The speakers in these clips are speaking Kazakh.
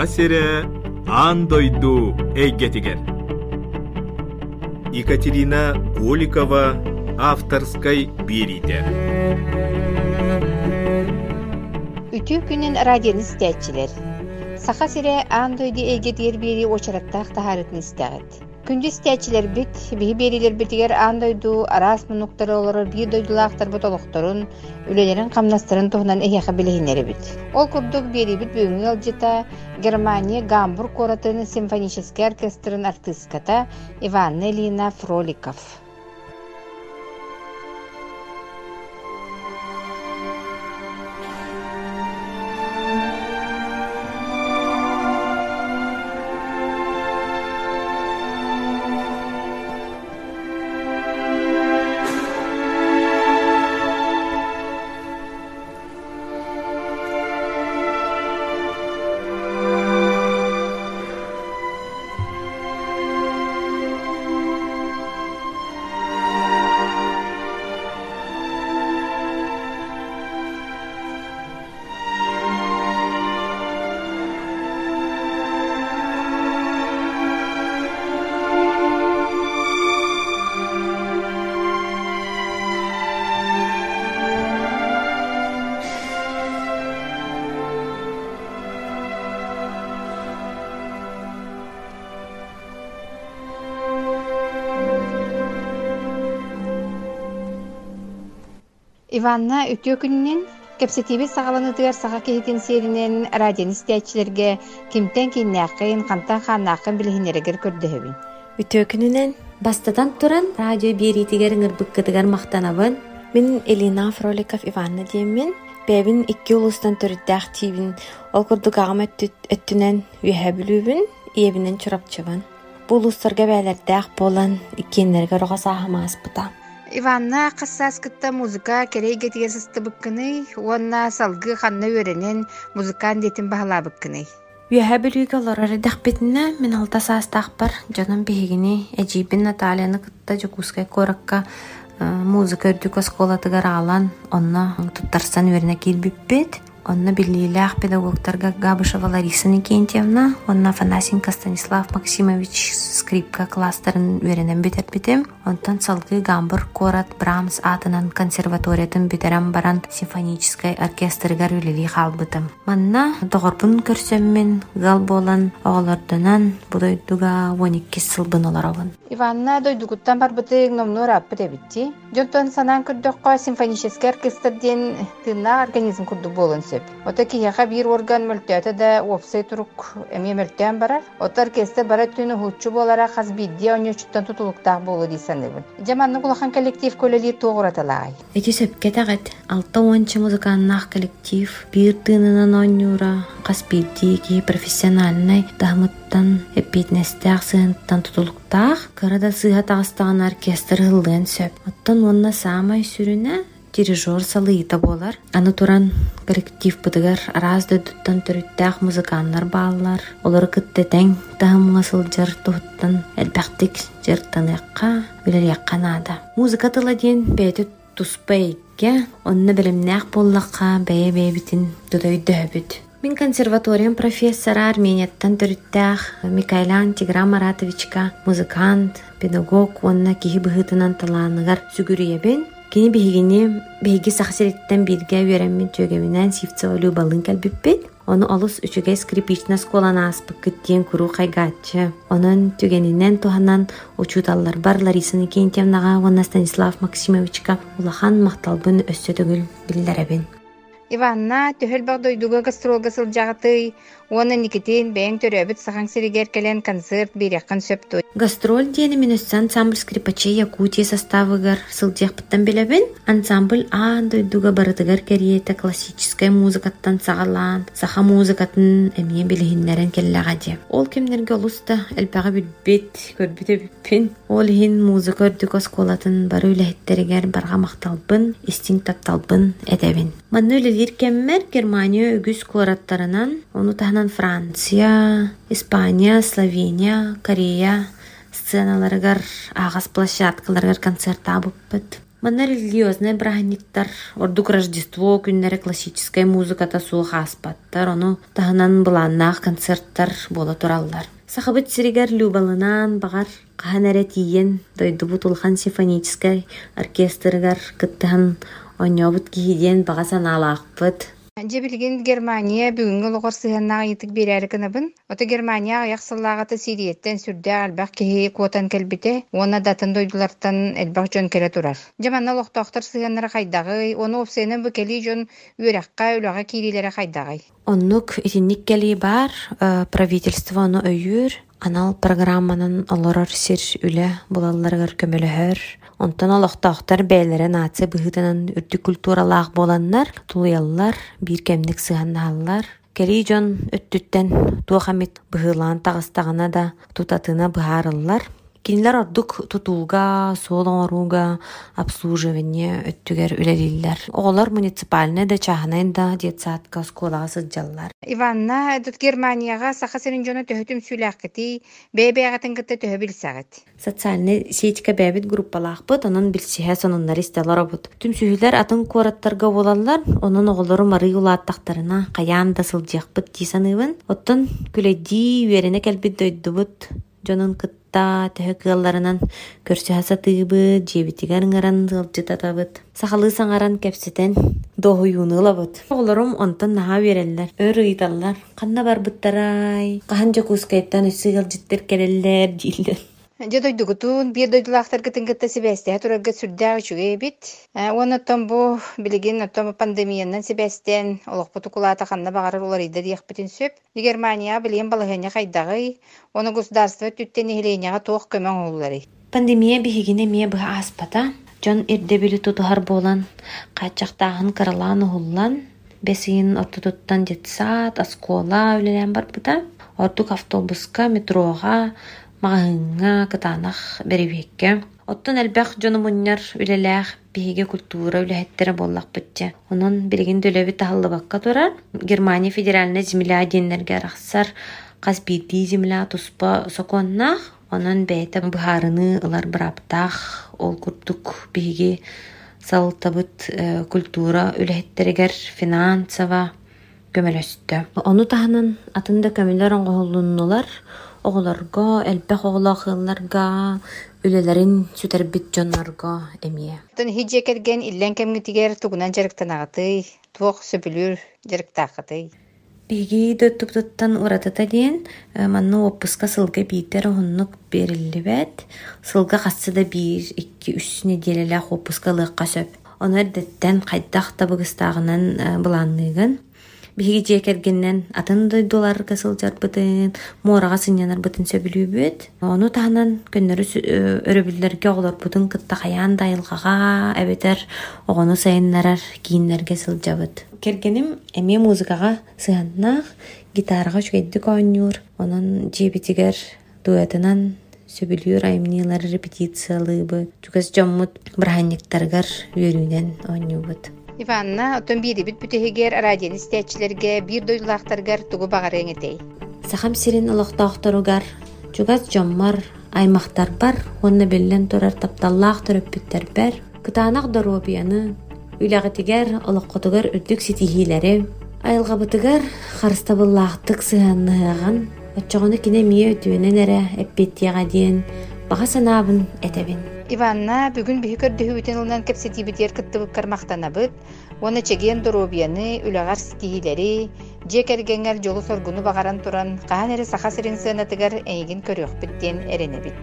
саха сире ан дойду эйгетигер екатерина голикова авторской бириде Үтүү күнүн радионы истәчилер. Саха сире аан дойду эйге диер бери очараттаах тахарытын истәгет. Күндү истәчилер бит, биһи берилер битигер аан дойду араас мунуктары олорор бир дойдулаахтар ботолохторун, үлелерин камнастырын туһунан эйяха билихиннери бит. Ол курдук бери бит бүгүнгү алжыта Германия Гамбург коратын симфонический оркестрын артистката Иванна Лина Фроликов. Иванна үтүө күнүнен кепсетиби сагаланыдыгар саха киһитин сиэринен радион истиячилерге кимтен киннээхкин хантан хааннаахын билихинерегер көрдөһөбүн Үтөө күнүнен бастадан туран радио биэритигер ыңырбыккытыгар мактанабын. Мен Элина Фроликов Иванна диэммин. Бэбин икки улустан төрүддээх тиибин ол курдук агам өттүнен үөһэ билүүбүн, иебинен чурапчыбын. Бу улустарга бээлердээх болан иккиеннерге рога. Иванна кассааскытта музыка керейге тиген сыстыбыккыны, уонна салгы ханна үөренен музыкан детин баһалаабыккыны. Үөһэ билүүгө олорор эдэхпитинэ мен алта саастаахпар дьонун биһигини эдьиибин Натальяны кытта жокускай коракка э, музыка үрдүк осколатыгар аалан онно туттарсан үөрэнэ киирбиппит онно биллиилээх педагогтарга Габышева Лариса Никентьевна, онно Афанасенко Станислав Максимович скрипка класстарын үөрэнэн битербитим. Онтон салгы Гамбур Корат Брамс атынан консерваториятын битерен баран симфонической оркестрыгар үлели халбытым. Манна тоғорбун көрсөммин гал болан оголордунан будойдуга 12 сылбын олоробун. Иванна дойдугуттан барбытык номнор аппыт эбитти. Жонтон санаан көрдөккө симфонический оркестр диэн тыынна организм курду болон сөп. Ота кияха бир орган мөлтөтө да опсай турук эме мөлтөөн барар. Ота оркестр бара түнү хуччу болара хас бидди оньочуттан тутулуктаах болу дийсаныбын. Жаманны кулахан коллектив көлөлии тоогураталаай. Эти сөпкетагат алта ончы музыканнах коллектив бир тыынынан оннюра кас бидди ки профессиональный дахмыттан эпитнестяах сыынттан тутулуктаах кырада сыыха тагыстаган оркестр ыллыын сөп. Оттон онна самай сүрүнэ дирижер салыйта болар. Аны туран коллектив бытыгар араас дөдүттан төрүттәэх музыканнар баалар. Олар кыттетең тахымга сылжар туһуттан элбәхтик жер таныякка билер якканада. Музыка тыла диен бәйті туспайге, онны білімнәк боллаққа бәйе бәйбітін дұдай. Мен консерваториям профессора Арменияттан төрүттәэх Микайлян Тигран Маратовичка музыкант, педагог, онна киһи быһытынан талааныгар сүгүрүйэбин. Кини биһигини биһиги сахсириттен бирге үөрэммин чөгөмүнэн Сивцевалу балын кэлбиппит. Оны олус үчүгэй скрипична сколана аспыккыт диэн куру хайгаччы. Онун түгенинен туханан учуталлар бар Лариса Никентьевнага онна Станислав Максимовичка улахан макталбын өссө төгүл биллеребин. Иванна төһөл баг дойдуга гастролга сылжагыты, уонна Никитин бэйң төрөбүт сахан сиригер келен концерт биряккан сөпту. Гастроль диэни минөссө ансамбль скрипачей Якутия составыгар сылдьяхпыттан билебин. Ансамбль аан дойдуга барытыгар кериете классическая музыкаттан сагалаан, саха музыкатын эмие билихиннерен келлегади. Ол кемнерге олуста элбага билбит, көрбүтө биппин. Ол хин музыка өрдүк осколатын бары үлэхиттеригер барга макталбын, истин тапталбын эдебин. Манны үлелир кеммер Германия үгүс кулараттарынан, ону таханан Франция, Испания, Словения, Корея, сценаларыгар агас площадкаларыгар концерт абыппыт. Манна религиозный браһниктар, ордук Рождество күннәре классическая музыката суу хаспаттар, ону таһынан быланнаах концерттар бола тураллар. Сахабыт сиригер любалынан багар кахан эре тиен дойдубут улхан симфонический оркестргар кыттахан оньобут киһиден бага санаалаакпыт Жебилген Германия бүгүнгү логор сыһаннаага итик берәри кынабын. Ота Германия аяқсыллаагата Сириеттен сүрдэ албак киһи куотан келбите, уона датын дойдулартан элбак жон келе турар. Жаманна лохтоохтар сыһаннара хайдагы, оны опсенен бу кели жон үөракка үлага кирилере хайдагы. Оннук итинник кели бар э, правительство оны өйүр, анал программанын олорор сир үле булалларыгар көмөлөһөр. Онтон олохтоохтар бээлере нация быһытынан үрдүк культуралаах боланнар, тулуяллар, биир кемник сыһаннааллар. Кери жон өттүттен туохамит быһылаан тагыстагана да тутатына быһаарыллар. Кинилер ордук тутууга, суол обслуживание өттүгер үлелиллер. Оҕолор муниципальный да чаһанайн да детсадка сколага сылдьаллар. Иванна эдут Германияга саха сирин жона төһөтүм сүлэхкити, бэбээгатын кытта төһө билсагыт. Социальный сетька бәбит группалаахпыт, онон билсиһэ сонуннар истеларобут. Түмсүһүлэр атын куораттарга болаллар, онон оҕолору мары улааттахтарына каяан да сылдьыахпыт тиисаныыбын. Оттон күлэдии үерене кэлбит дойдубут, дьонун кытта төһө кыалларынан көрсүһаса тыыбыт, жебитигер ыңаран сылдьытатабыт. Сахалы саңаран кэпситен доһуюунуулабыт. Оҕолорум онтон наһаа биэрэллэр, өр ыйталлар, ханна барбыттарай, хаһан жокускайттан ыссыгалдьыттар келеллер дииллэр. Же дойдугутун бир дойдулаахтар кытын кытта сибэстэ турарга сүрдääги чугэй бит. Он оттон бу билигин оттон пандемиянан сибэстен олохпуту кулаата ханна багарар улар иде диэхпитин сөп. Германия билген балыгыня хайдагы, оны государство түттен ихилейняга тоох көмөң уллары. Пандемия биһигине мие быһа аспата, дьон ирде били тутуһар буолан, кааччахтааһын кыралаан уһуллан, бесиин ортотуттан детсаат, аскола үлэлэн барбыта, ордук автобуска, метрога, маҕаһыҥҥа кытаанах берибиэкке. Оттон элбэх дьону мунньар үлэлээх биһиги культура үлэһэттерэ буоллахпытча. Онон билигин дөлөбү таһаллыбакка турар. Германия федеральная земля диэннерге арахсар Каспийти земля туспа соконнах, онон бэйtä быһаарыны ылар быраптаах ол курдук биһиги салтабыт э, культура үлэһэттеригер финансова көмөлөстө. Ону таһанын атында көмөлөр оҥоһуллуннулар оҕолорго, элбэх оҕолоохыылларга, үлэлэрин сүтэрбит дьоннорго эмиэ. Тон хиджи келген иллен кемгитигер тугунан жарыктанагаты, туох сөбүлүр жарыктаакаты. Биги дөттүптуттан уратата диэн, э, манна оппуска сылга биитер оһуннук бериллибэт, сылга хассы да биир, икки, үс неделелэх оппуска лыакка сөп. Онор дэттен хайдах табыгыстаагынан былаанныгын, биһиги дьиэкэргиннэн атын дойдуларга сылдьарбытын, муорага сынньанарбытын сөбүлүүбүт. Ону таһанан көннөрү ö- өрөбүллэргэ оҕолорбутун кытта хаяан дайылгага эбетер оҕону сайыннарар кииннерге сылдьабыт. Кергеним эмиэ музыкага сыаннаах гитарага чугэйдик оонньуур, онон дьиэбитигер дуэтынан сөбүлүүр аймнилар репетициялыыбы, чугас дьоммут браһанниктаргар үөрүүнэн оонньуубут. Иванна оттон биирибит бүтүһигер радион истиячилерге бир дойдулаахтаргар тугу багарыың этей. Сахам сирин олохтоохторугар, чугас жоммар, аймактар бар, онна беллен турар тапталлаах төрөппүттер бер, кытаанах доробияны, үлягытигер олохкотугар үрдүк ситихилери, айылгабытыгар харстабыллаахтык сыһанныһыган, оччоҕону кине мие өтүөнен эре эппеттиэҕа диэн, баҕа санаабын этебин. Иванна бүгүн биһи көрдөһүбүтен ылынан кепсетибитер кыттыбык кармактанабыт, уона чеген доробияны, үлягар стихилери, же кергенгер жолу соргуну багаран туран, эре саха сирин сыанатыгар эйигин көрүөхпүттен эренебит.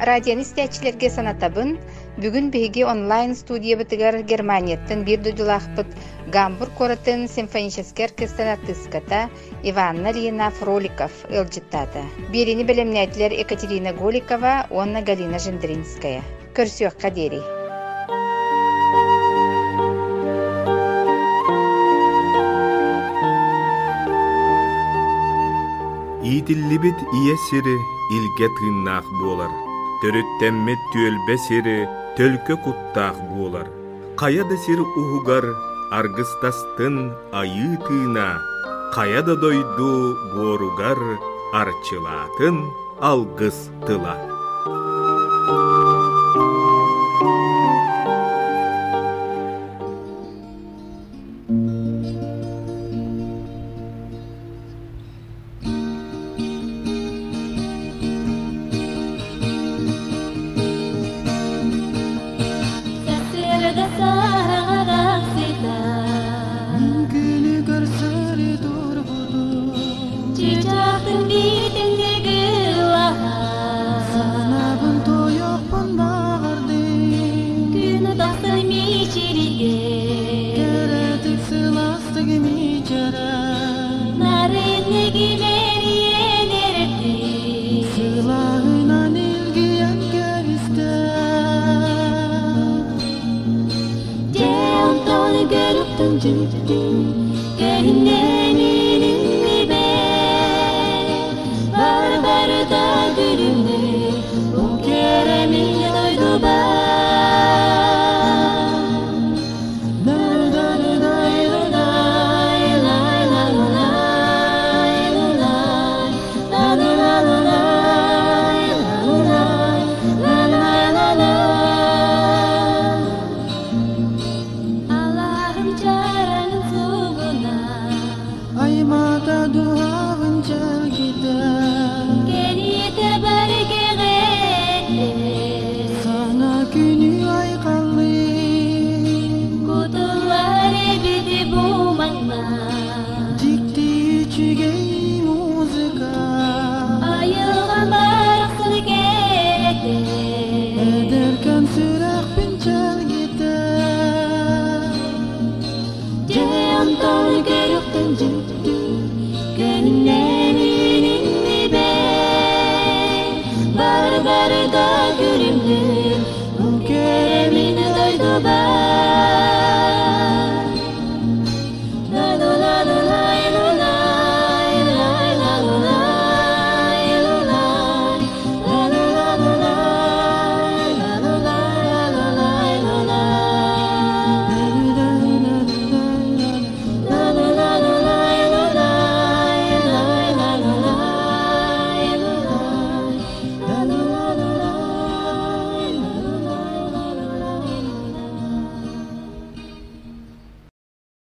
Радион истиячилерге санатабын, бүгүн биһиги онлайн студия бытыгар Германияттан бир дудулаахпыт Гамбург коратын симфонический оркестр артистката Иванна Лина Фроликов ылжыттата. Бирини белемнәтлер Екатерина Голикова, онна Галина Жендринская. Көрсөкка дери. Иитиллибит ие сири илге тыыннаах буолар. Төрүттэммит түөлбе сири төлкө куттаах буолар. Кая да сир уһугар аргыстастын айыы тыына, кая да дойду буоругар арчылаатын алгыс тыла. He do you. do